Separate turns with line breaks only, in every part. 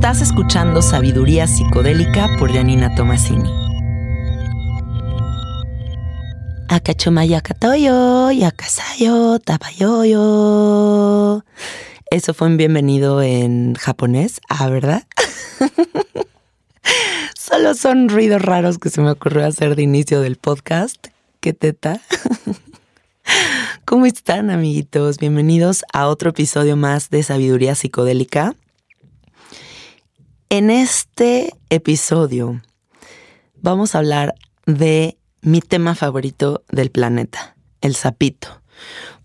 Estás escuchando Sabiduría Psicodélica por Janina Tomasini. Akachomayakatoyo, yakasayo, tapayoyo. Eso fue un bienvenido en japonés, ah, ¿verdad? Solo son ruidos raros que se me ocurrió hacer de inicio del podcast. ¿Qué teta? ¿Cómo están, amiguitos? Bienvenidos a otro episodio más de Sabiduría Psicodélica. En este episodio vamos a hablar de mi tema favorito del planeta, el sapito.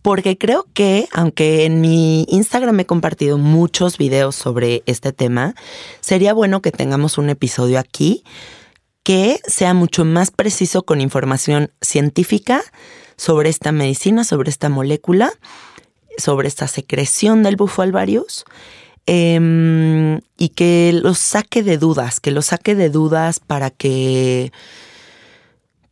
Porque creo que, aunque en mi Instagram he compartido muchos videos sobre este tema, sería bueno que tengamos un episodio aquí que sea mucho más preciso con información científica sobre esta medicina, sobre esta molécula, sobre esta secreción del bufo alvarius Em, y que los saque de dudas, que los saque de dudas para que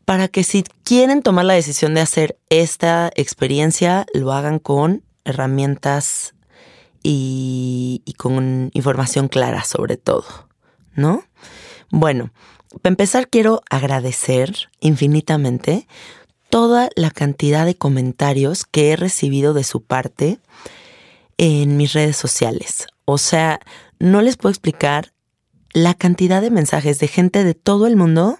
para que si quieren tomar la decisión de hacer esta experiencia, lo hagan con herramientas y, y con información clara sobre todo, ¿no? Bueno, para empezar quiero agradecer infinitamente toda la cantidad de comentarios que he recibido de su parte en mis redes sociales. O sea, no les puedo explicar la cantidad de mensajes de gente de todo el mundo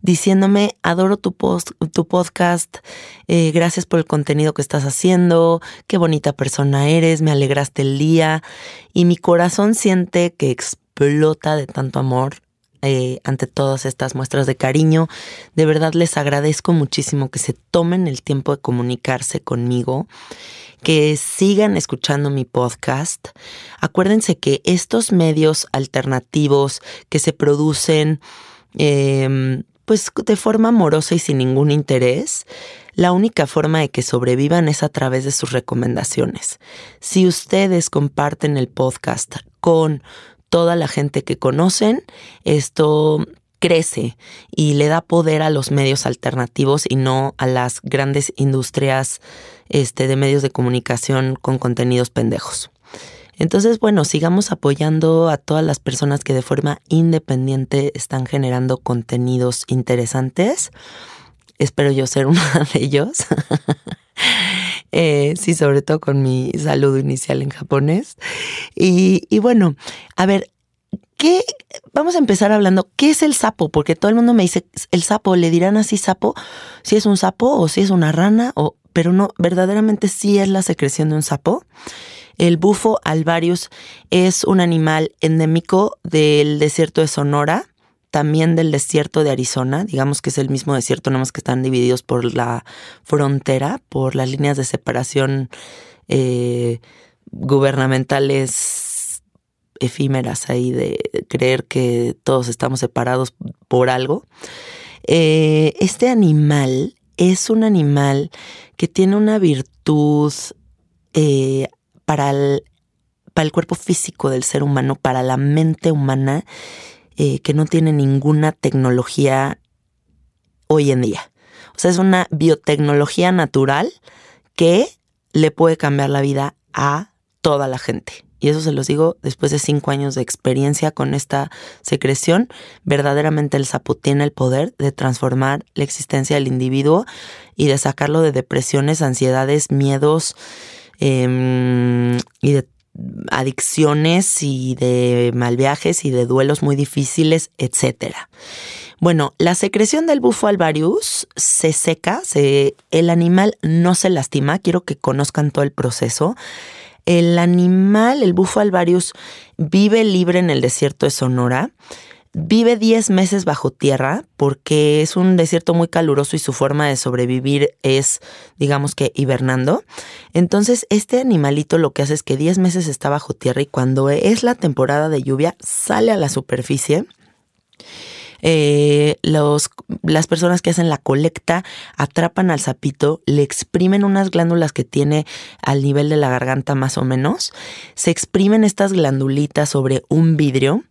diciéndome, adoro tu, post, tu podcast, eh, gracias por el contenido que estás haciendo, qué bonita persona eres, me alegraste el día y mi corazón siente que explota de tanto amor eh, ante todas estas muestras de cariño. De verdad les agradezco muchísimo que se tomen el tiempo de comunicarse conmigo que sigan escuchando mi podcast. Acuérdense que estos medios alternativos que se producen em, pues de forma amorosa y sin ningún interés, la única forma de que sobrevivan es a través de sus recomendaciones. Si ustedes comparten el podcast con toda la gente que conocen, esto crece y le da poder a los medios alternativos y no a las grandes industrias este, de medios de comunicación con contenidos pendejos. Entonces, bueno, sigamos apoyando a todas las personas que de forma independiente están generando contenidos interesantes. Espero yo ser una de ellos. Eh, sí, sobre todo con mi saludo inicial en japonés. Y, y bueno, a ver, ¿qué? Vamos a empezar hablando, ¿qué es el sapo? Porque todo el mundo me dice, el sapo, ¿le dirán así sapo? Si es un sapo o si es una rana o pero no, verdaderamente sí es la secreción de un sapo. El bufo alvarius es un animal endémico del desierto de Sonora, también del desierto de Arizona, digamos que es el mismo desierto, nada más que están divididos por la frontera, por las líneas de separación eh, gubernamentales efímeras ahí de creer que todos estamos separados por algo. Eh, este animal es un animal que tiene una virtud eh, para, el, para, el, cuerpo físico del ser humano, para la mente humana, eh, que no tiene ninguna tecnología hoy en día. O sea, es una biotecnología natural que le puede cambiar la vida a toda la gente y eso se los digo después de cinco años de experiencia con esta secreción, verdaderamente el sapo tiene el poder de transformar la existencia del individuo y de sacarlo de depresiones, ansiedades, miedos em, y de adicciones y de mal viajes y de duelos muy difíciles, etc. Bueno, la secreción del bufo alvarius se seca, se, el animal no se lastima, quiero que conozcan todo el proceso. El animal, el bufo alvarius, vive libre en el desierto de Sonora. Vive 10 meses bajo tierra porque es un desierto muy caluroso y su forma de sobrevivir es, digamos que, hibernando. Entonces, este animalito lo que hace es que 10 meses está bajo tierra y cuando es la temporada de lluvia sale a la superficie eh, los, las personas que hacen la colecta atrapan al sapito, le exprimen unas glándulas que tiene al nivel de la garganta más o menos, se exprimen estas glandulitas sobre un vidrio.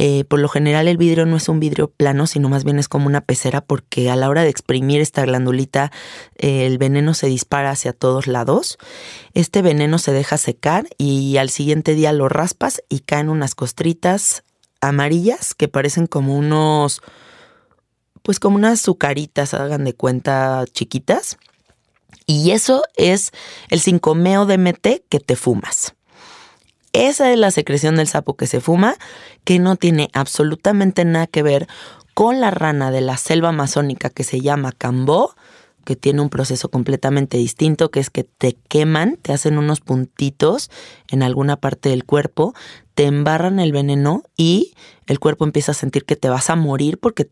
Eh, por lo general el vidrio no es un vidrio plano, sino más bien es como una pecera porque a la hora de exprimir esta glandulita eh, el veneno se dispara hacia todos lados. Este veneno se deja secar y al siguiente día lo raspas y caen unas costritas amarillas que parecen como unos, pues como unas azucaritas, hagan de cuenta, chiquitas. Y eso es el 5-meo DMT que te fumas. Esa es la secreción del sapo que se fuma, que no tiene absolutamente nada que ver con la rana de la selva amazónica que se llama cambó, que tiene un proceso completamente distinto, que es que te queman, te hacen unos puntitos en alguna parte del cuerpo, te embarran el veneno y el cuerpo empieza a sentir que te vas a morir porque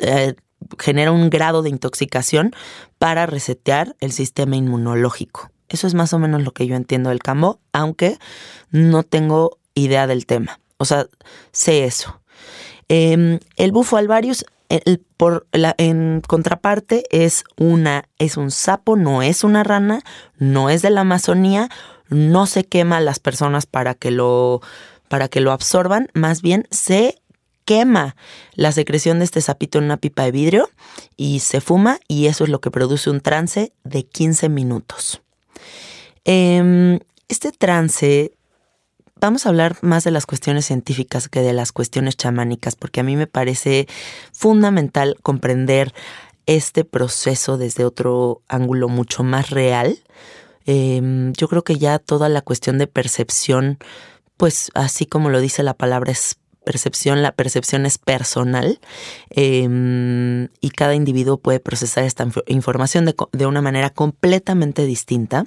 eh, genera un grado de intoxicación para resetear el sistema inmunológico. Eso es más o menos lo que yo entiendo del cambo, aunque no tengo idea del tema. O sea, sé eso. Em, el bufo alvarius por la, en contraparte es una es un sapo, no es una rana, no es de la Amazonía, no se quema a las personas para que lo para que lo absorban, más bien se quema la secreción de este sapito en una pipa de vidrio y se fuma y eso es lo que produce un trance de 15 minutos. Em, este trance vamos a hablar más de las cuestiones científicas que de las cuestiones chamánicas, porque a mí me parece fundamental comprender este proceso desde otro ángulo mucho más real. Em, yo creo que ya toda la cuestión de percepción, pues así como lo dice la palabra es percepción, la percepción es personal em, y cada individuo puede procesar esta información de una manera completamente distinta.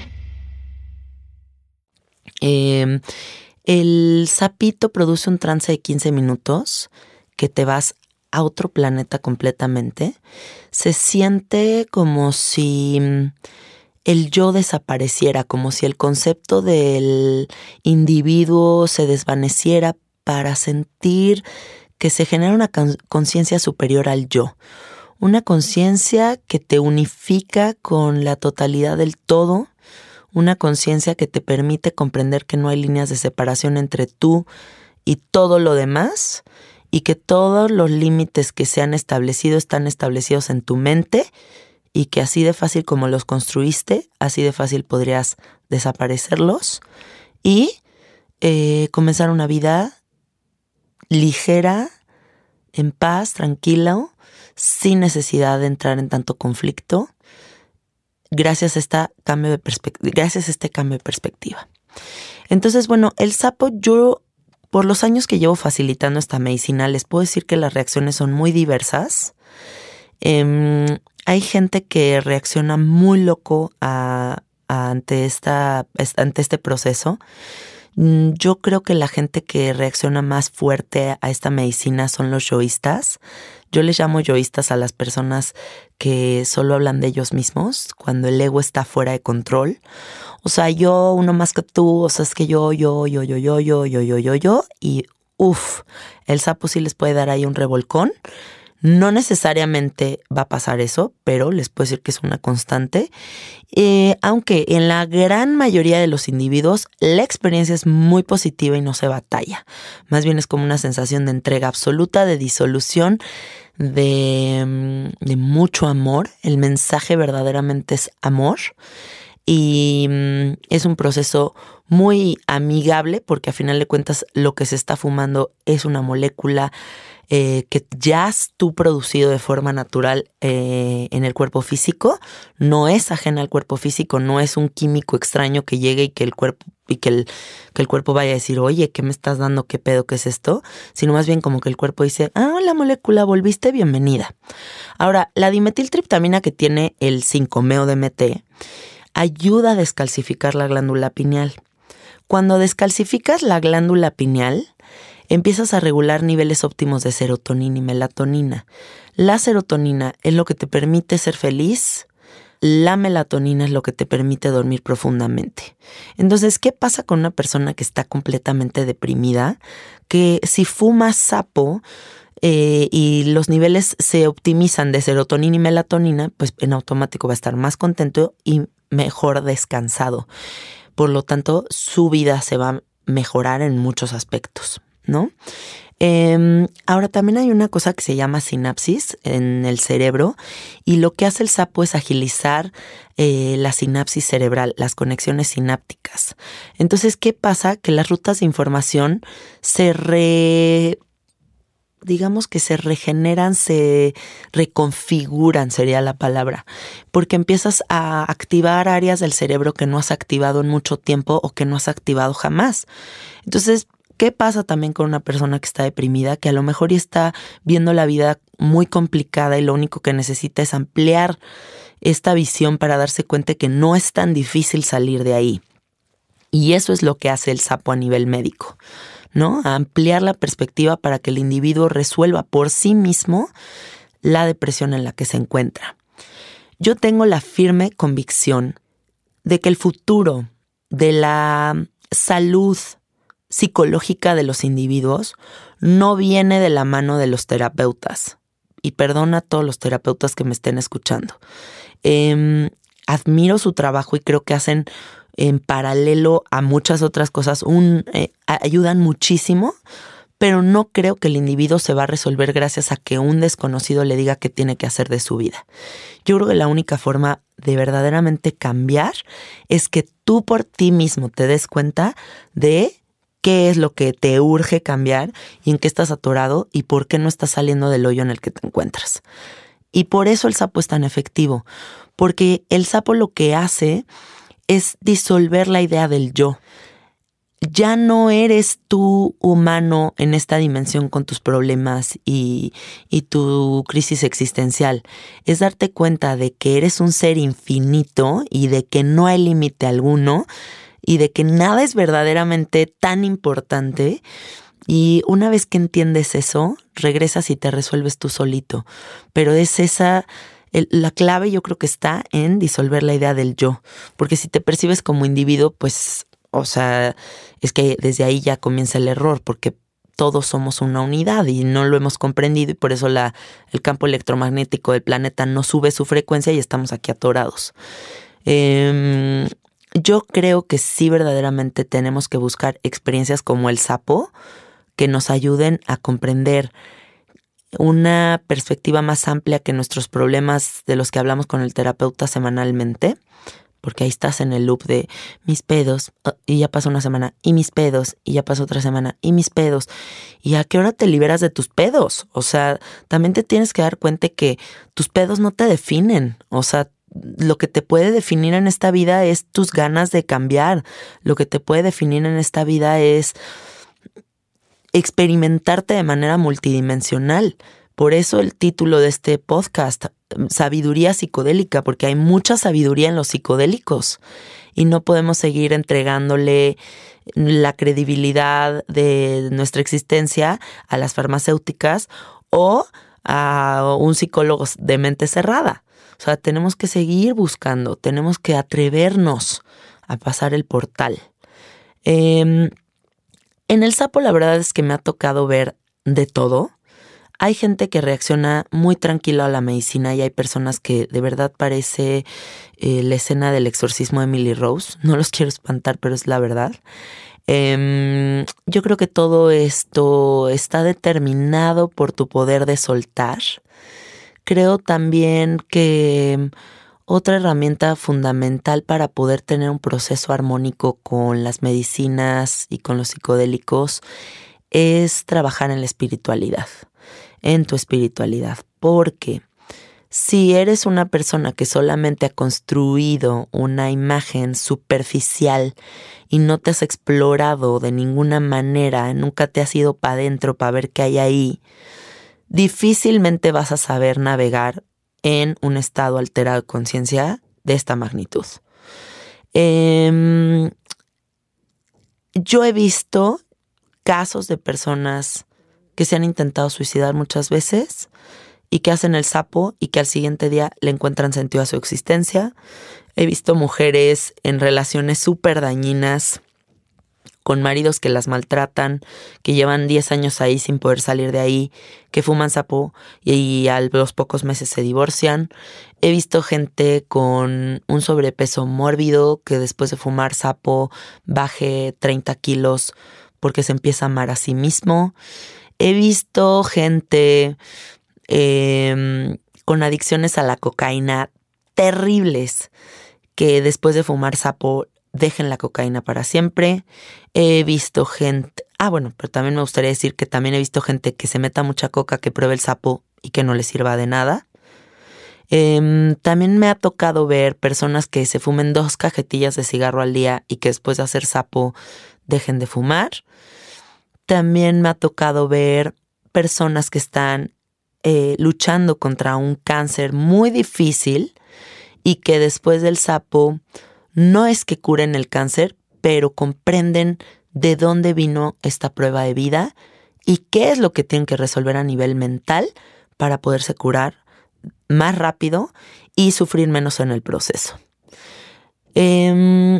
Em, el sapito produce un trance de 15 minutos que te vas a otro planeta completamente. Se siente como si mm, el yo desapareciera, como si el concepto del individuo se desvaneciera para sentir que se genera una conciencia superior al yo. Una conciencia que te unifica con la totalidad del todo una conciencia que te permite comprender que no hay líneas de separación entre tú y todo lo demás y que todos los límites que se han establecido están establecidos en tu mente y que así de fácil como los construiste, así de fácil podrías desaparecerlos y eh, comenzar una vida ligera, en paz, tranquila, sin necesidad de entrar en tanto conflicto gracias a, cambio de gracias a este cambio de perspectiva. Entonces, bueno, el sapo, yo por los años que llevo facilitando esta medicina, les puedo decir que las reacciones son muy diversas. Em, hay gente que reacciona muy loco ante, esta, ante este proceso. Mm, yo creo que la gente que reacciona más fuerte a esta medicina son los yoístas. Yo les llamo yoístas a las personas que solo hablan de ellos mismos, cuando el ego está fuera de control. O sea, yo, uno más que tú, o sea, es que yo, yo, yo, yo, yo, yo, yo, yo, yo, yo, y uff, el sapo sí les puede dar ahí un revolcón. No necesariamente va a pasar eso, pero les puedo decir que es una constante. Eh, aunque en la gran mayoría de los individuos la experiencia es muy positiva y no se batalla. Más bien es como una sensación de entrega absoluta, de disolución, de, mm, de mucho amor. El mensaje verdaderamente es amor. Y mm, es un proceso muy amigable porque a final de cuentas lo que se está fumando es una molécula eh, que ya has tú producido de forma natural eh, en el cuerpo físico, no es ajena al cuerpo físico, no es un químico extraño que llegue y que el cuerpo y que el, que el cuerpo vaya a decir, oye, ¿qué me estás dando? ¿Qué pedo? ¿Qué es esto? Sino más bien como que el cuerpo dice, ah, la molécula, volviste, bienvenida. Ahora, la dimetiltriptamina que tiene el 5-meo-DMT ayuda a descalcificar la glándula pineal. Cuando descalcificas la glándula pineal, empiezas a regular niveles óptimos de serotonina y melatonina. La serotonina es lo que te permite ser feliz, la melatonina es lo que te permite dormir profundamente. Entonces, ¿qué pasa con una persona que está completamente deprimida? Que si fuma sapo eh, y los niveles se optimizan de serotonina y melatonina, pues en automático va a estar más contento y mejor descansado. Por lo tanto, su vida se va a mejorar en muchos aspectos, ¿no? Em, ahora también hay una cosa que se llama sinapsis en el cerebro y lo que hace el sapo es agilizar eh, la sinapsis cerebral, las conexiones sinápticas. Entonces, ¿qué pasa? Que las rutas de información se re digamos que se regeneran, se reconfiguran, sería la palabra, porque empiezas a activar áreas del cerebro que no has activado en mucho tiempo o que no has activado jamás. Entonces, ¿Qué pasa también con una persona que está deprimida, que a lo mejor ya está viendo la vida muy complicada y lo único que necesita es ampliar esta visión para darse cuenta que no es tan difícil salir de ahí? Y eso es lo que hace el sapo a nivel médico, ¿no? ampliar la perspectiva para que el individuo resuelva por sí mismo la depresión en la que se encuentra. Yo tengo la firme convicción de que el futuro de la salud psicológica de los individuos no viene de la mano de los terapeutas. Y perdona a todos los terapeutas que me estén escuchando. Em, admiro su trabajo y creo que hacen en paralelo a muchas otras cosas, un, eh, ayudan muchísimo, pero no creo que el individuo se va a resolver gracias a que un desconocido le diga qué tiene que hacer de su vida. Yo creo que la única forma de verdaderamente cambiar es que tú por ti mismo te des cuenta de qué es lo que te urge cambiar y en qué estás atorado y por qué no estás saliendo del hoyo en el que te encuentras. Y por eso el sapo es tan efectivo, porque el sapo lo que hace es disolver la idea del yo. Ya no eres tú humano en esta dimensión con tus problemas y, y, tu crisis existencial. Es darte cuenta de que eres un ser infinito y de que no hay límite alguno y de que nada es verdaderamente tan importante. Y una vez que entiendes eso, regresas y te resuelves tú solito. Pero es esa, la clave yo creo que está en disolver la idea del yo. Porque si te percibes como individuo, pues, o sea, es que desde ahí ya comienza el error, porque todos somos una unidad y no lo hemos comprendido y por eso la, el campo electromagnético del planeta no sube su frecuencia y estamos aquí atorados. Eh, yo creo que sí verdaderamente tenemos que buscar experiencias como el sapo que nos ayuden a comprender una perspectiva más amplia que nuestros problemas de los que hablamos con el terapeuta semanalmente, porque ahí estás en el loop de mis pedos oh, y ya pasó una semana y mis pedos y ya pasó otra semana y mis pedos. Y a qué hora te liberas de tus pedos, o sea, también te tienes que dar cuenta que tus pedos no te definen, o sea, lo que te puede definir en esta vida es tus ganas de cambiar. Lo que te puede definir en esta vida es experimentarte de manera multidimensional. Por eso el título de este podcast, Sabiduría psicodélica, porque hay mucha sabiduría en los psicodélicos y no podemos seguir entregándole la credibilidad de nuestra existencia a las farmacéuticas o a un psicólogo de mente cerrada. O sea, tenemos que seguir buscando, tenemos que atrevernos a pasar el portal. Em, en el sapo la verdad es que me ha tocado ver de todo. Hay gente que reacciona muy tranquilo a la medicina y hay personas que de verdad parece eh, la escena del exorcismo de Emily Rose. No los quiero espantar, pero es la verdad. Em, yo creo que todo esto está determinado por tu poder de soltar Creo también que otra herramienta fundamental para poder tener un proceso armónico con las medicinas y con los psicodélicos es trabajar en la espiritualidad. en tu espiritualidad. Porque si eres una persona que solamente ha construido una imagen superficial y no te has explorado de ninguna manera, nunca te has ido para adentro para ver qué hay ahí, difícilmente vas a saber navegar en un estado alterado de conciencia de esta magnitud. Em, yo he visto casos de personas que se han intentado suicidar muchas veces y que hacen el sapo y que al siguiente día le encuentran sentido a su existencia. He visto mujeres en relaciones súper dañinas con maridos que las maltratan, que llevan 10 años ahí sin poder salir de ahí, que fuman sapo y, a los pocos meses se divorcian. He visto gente con un sobrepeso mórbido que después de fumar sapo baje 30 kilos porque se empieza a amar a sí mismo. He visto gente Em, con adicciones a la cocaína terribles que después de fumar sapo dejen la cocaína para siempre. He visto gente, ah bueno, pero también me gustaría decir que también he visto gente que se meta mucha coca, que pruebe el sapo y que no le sirva de nada. Em, también me ha tocado ver personas que se fumen dos cajetillas de cigarro al día y que después de hacer sapo dejen de fumar. También me ha tocado ver personas que están eh, luchando contra un cáncer muy difícil y que después del sapo no es que curen el cáncer, pero comprenden de dónde vino esta prueba de vida y qué es lo que tienen que resolver a nivel mental para poderse curar más rápido y sufrir menos en el proceso. Em,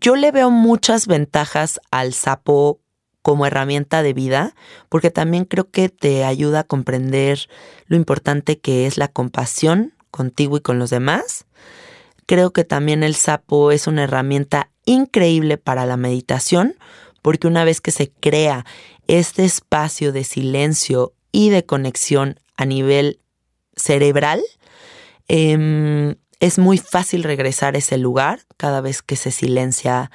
yo le veo muchas ventajas al sapo como herramienta de vida, porque también creo que te ayuda a comprender lo importante que es la compasión contigo y con los demás. Creo que también el sapo es una herramienta increíble para la meditación, porque una vez que se crea este espacio de silencio y de conexión a nivel cerebral, em, es muy fácil regresar a ese lugar cada vez que se silencia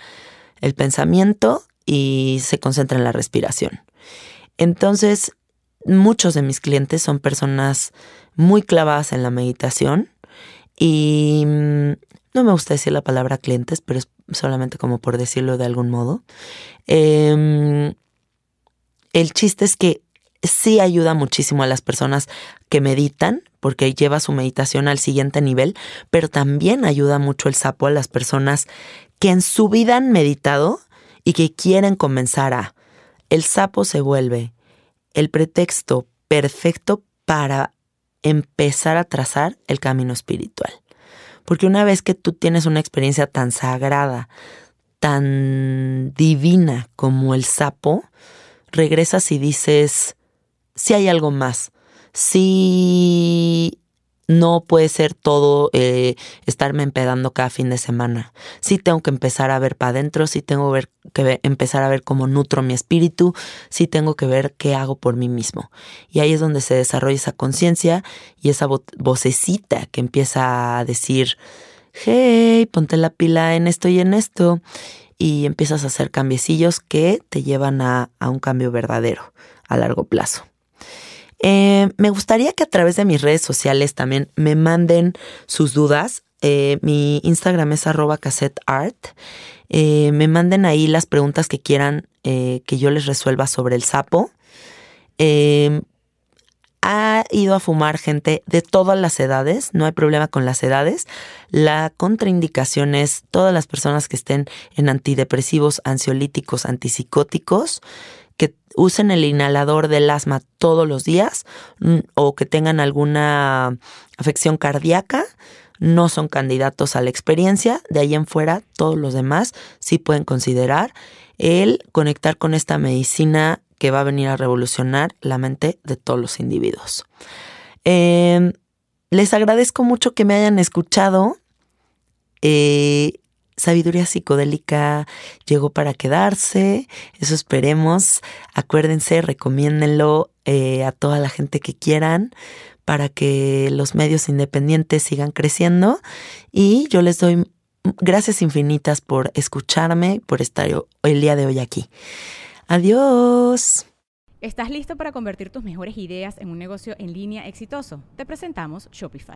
el pensamiento y se concentra en la respiración. Entonces, muchos de mis clientes son personas muy clavadas en la meditación y mm, no me gusta decir la palabra clientes, pero es solamente como por decirlo de algún modo. Em, el chiste es que sí ayuda muchísimo a las personas que meditan, porque lleva su meditación al siguiente nivel, pero también ayuda mucho el sapo a las personas que en su vida han meditado y que quieren comenzar a. El sapo se vuelve el pretexto perfecto para empezar a trazar el camino espiritual. Porque una vez que tú tienes una experiencia tan sagrada, tan divina como el sapo, regresas y dices, si hay algo más, si no puede ser todo eh, estarme empedando cada fin de semana. Sí tengo que empezar a ver para adentro, sí tengo que empezar a ver cómo nutro mi espíritu, sí tengo que ver qué hago por mí mismo. Y ahí es donde se desarrolla esa conciencia y esa vocecita que empieza a decir, hey, ponte la pila en esto y en esto. Y empiezas a hacer cambiecillos que te llevan a un cambio verdadero a largo plazo. Eh, me gustaría que a través de mis redes sociales también me manden sus dudas. Eh, mi Instagram es arroba cassetteart. Eh, me manden ahí las preguntas que quieran que yo les resuelva sobre el sapo. ha ido a fumar gente de todas las edades, no hay problema con las edades. La contraindicación es todas las personas que estén en antidepresivos, ansiolíticos, antipsicóticos usen el inhalador del asma todos los días o que tengan alguna afección cardíaca, no son candidatos a la experiencia. De ahí en fuera, todos los demás sí pueden considerar el conectar con esta medicina que va a venir a revolucionar la mente de todos los individuos. Em, les agradezco mucho que me hayan escuchado. Eh, sabiduría psicodélica llegó para quedarse, eso esperemos. Acuérdense, recomiéndenlo eh, a toda la gente que quieran para que los medios independientes sigan creciendo y yo les doy gracias infinitas por escucharme, por estar el día de hoy aquí. Adiós.
¿Estás listo para convertir tus mejores ideas en un negocio en línea exitoso? Te presentamos Shopify.